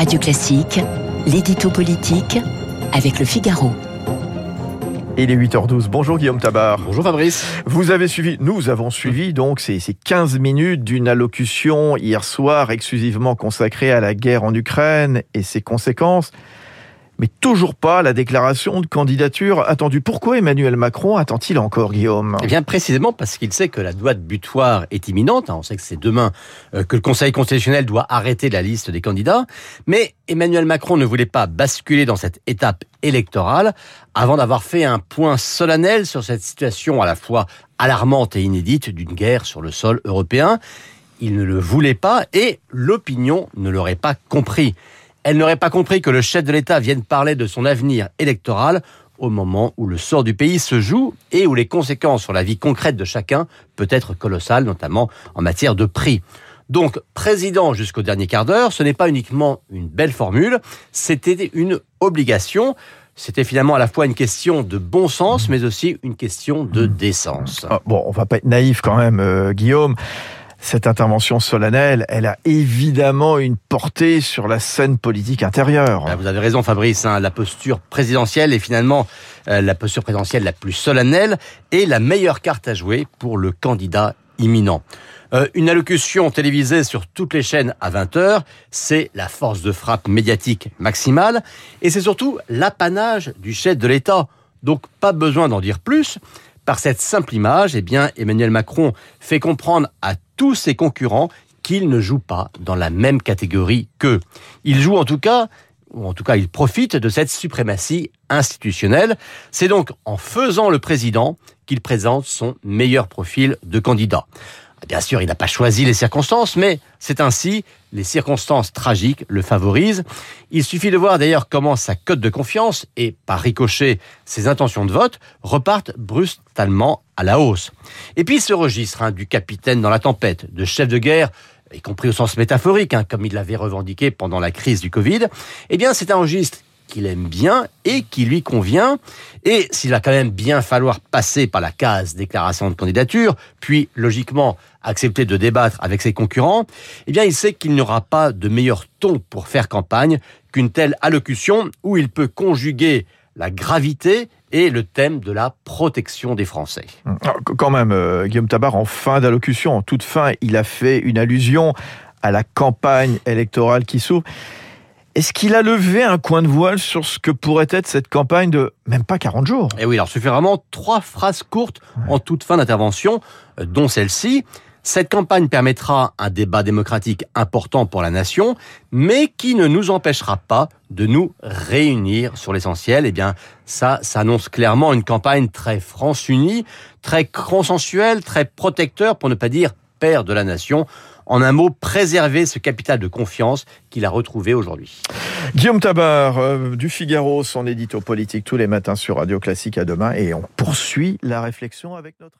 Radio Classique, l'édito politique avec le Figaro. Il est 8h12. Bonjour Guillaume Tabar. Bonjour Fabrice. Vous avez suivi, nous avons suivi donc ces, ces 15 minutes d'une allocution hier soir exclusivement consacrée à la guerre en Ukraine et ses conséquences mais toujours pas la déclaration de candidature attendue. Pourquoi Emmanuel Macron attend-il encore, Guillaume? Eh bien, précisément parce qu'il sait que la date butoir est imminente. On sait que c'est demain euh, que le Conseil constitutionnel doit arrêter la liste des candidats. Mais Emmanuel Macron ne voulait pas basculer dans cette étape électorale avant d'avoir fait un point solennel sur cette situation à la fois alarmante et inédite d'une guerre sur le sol européen. Il ne le voulait pas et l'opinion ne l'aurait pas compris. Elle n'aurait pas compris que le chef de l'État vienne parler de son avenir électoral au moment où le sort du pays se joue et où les conséquences sur la vie concrète de chacun peut être colossales, notamment en matière de prix. Donc, président jusqu'au dernier quart d'heure, ce n'est pas uniquement une belle formule, c'était une obligation. C'était finalement à la fois une question de bon sens, mais aussi une question de décence. Ah, bon, on va pas être naïf quand même, euh, Guillaume cette intervention solennelle, elle a évidemment une portée sur la scène politique intérieure. Ah, vous avez raison Fabrice, hein. la posture présidentielle est finalement euh, la posture présidentielle la plus solennelle et la meilleure carte à jouer pour le candidat imminent. Euh, une allocution télévisée sur toutes les chaînes à 20h, c'est la force de frappe médiatique maximale et c'est surtout l'apanage du chef de l'État. Donc pas besoin d'en dire plus. Par cette simple image, eh bien, Emmanuel Macron fait comprendre à tous ses concurrents qu'il ne joue pas dans la même catégorie qu'eux. Il joue en tout cas, ou en tout cas il profite de cette suprématie institutionnelle. C'est donc en faisant le président qu'il présente son meilleur profil de candidat. Bien sûr, il n'a pas choisi les circonstances, mais c'est ainsi, les circonstances tragiques le favorisent. Il suffit de voir d'ailleurs comment sa cote de confiance et, par ricochet, ses intentions de vote repartent brutalement à la hausse. Et puis ce registre hein, du capitaine dans la tempête, de chef de guerre, y compris au sens métaphorique, hein, comme il l'avait revendiqué pendant la crise du Covid, eh bien c'est un registre qu'il aime bien et qui lui convient. Et s'il va quand même bien falloir passer par la case déclaration de candidature, puis logiquement accepter de débattre avec ses concurrents, eh bien il sait qu'il n'y aura pas de meilleur ton pour faire campagne qu'une telle allocution où il peut conjuguer la gravité et le thème de la protection des Français. Ah, quand même, euh, Guillaume Tabar, en fin d'allocution, en toute fin, il a fait une allusion à la campagne électorale qui s'ouvre. Est-ce qu'il a levé un coin de voile sur ce que pourrait être cette campagne de même pas 40 jours? Eh oui, alors vraiment trois phrases courtes en toute fin d'intervention, euh, dont celle-ci. Cette campagne permettra un débat démocratique important pour la nation, mais qui ne nous empêchera pas de nous réunir sur l'essentiel. Eh bien, ça s'annonce clairement une campagne très France-Unie, très consensuelle, très protecteur, pour ne pas dire de la nation. En un mot, préserver ce capital de confiance qu'il a retrouvé aujourd'hui. Guillaume Tabar, euh, du Figaro, son édito politique tous les matins sur Radio Classique à demain. Et on poursuit la réflexion avec notre